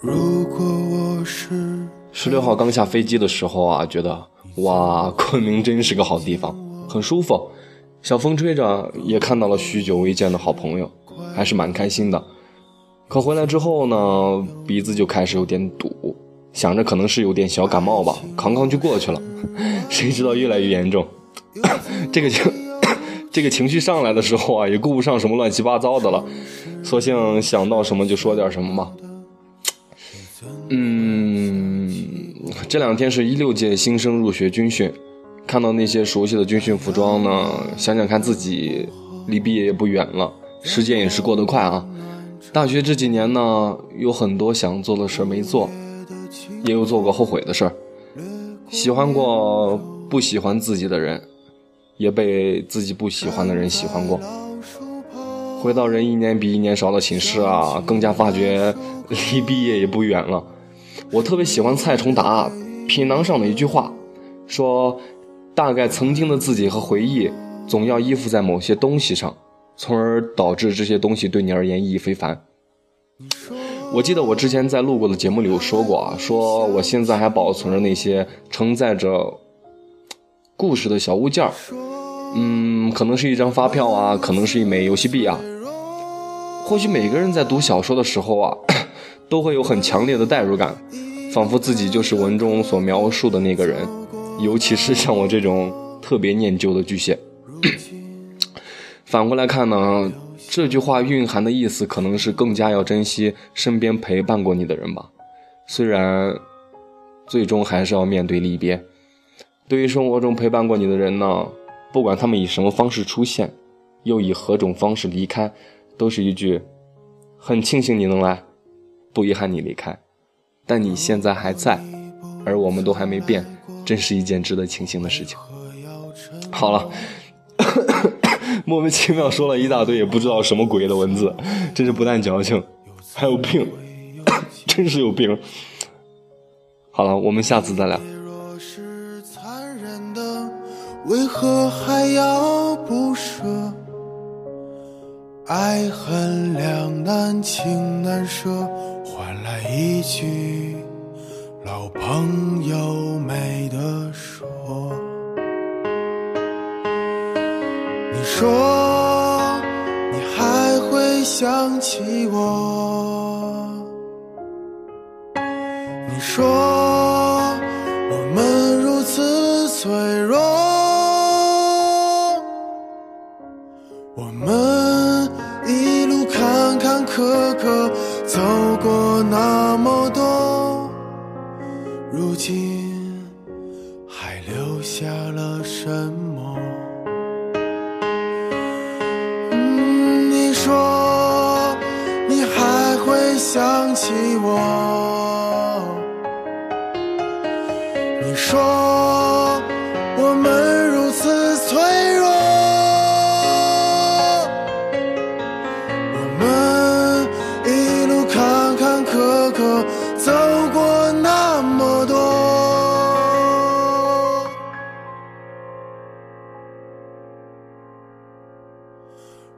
如果我是十六号刚下飞机的时候啊，觉得哇，昆明真是个好地方，很舒服，小风吹着，也看到了许久未见的好朋友，还是蛮开心的。可回来之后呢，鼻子就开始有点堵，想着可能是有点小感冒吧，扛扛就过去了。谁知道越来越严重，这个情 这个情绪上来的时候啊，也顾不上什么乱七八糟的了，索性想到什么就说点什么吧。嗯，这两天是一六届新生入学军训，看到那些熟悉的军训服装呢，想想看自己离毕业也不远了，时间也是过得快啊。大学这几年呢，有很多想做的事没做，也有做过后悔的事儿，喜欢过不喜欢自己的人，也被自己不喜欢的人喜欢过。回到人一年比一年少的寝室啊，更加发觉离毕业也不远了。我特别喜欢蔡崇达《品囊》上的一句话，说：“大概曾经的自己和回忆，总要依附在某些东西上，从而导致这些东西对你而言意义非凡。”我记得我之前在录过的节目里有说过啊，说我现在还保存着那些承载着故事的小物件，嗯，可能是一张发票啊，可能是一枚游戏币啊。或许每个人在读小说的时候啊。都会有很强烈的代入感，仿佛自己就是文中所描述的那个人。尤其是像我这种特别念旧的巨蟹。反过来看呢，这句话蕴含的意思可能是更加要珍惜身边陪伴过你的人吧。虽然最终还是要面对离别。对于生活中陪伴过你的人呢，不管他们以什么方式出现，又以何种方式离开，都是一句很庆幸你能来。不遗憾你离开，但你现在还在，而我们都还没变，真是一件值得庆幸的事情。好了，莫名其妙说了一大堆也不知道什么鬼的文字，真是不但矫情，还有病，真是有病。好了，我们下次再聊。为何还要不舍？爱恨两难，情难舍，一句老朋友没得说。你说你还会想起我？你说我们如此脆弱，那么多，如今还留下了什么？你说你还会想起我？你说我们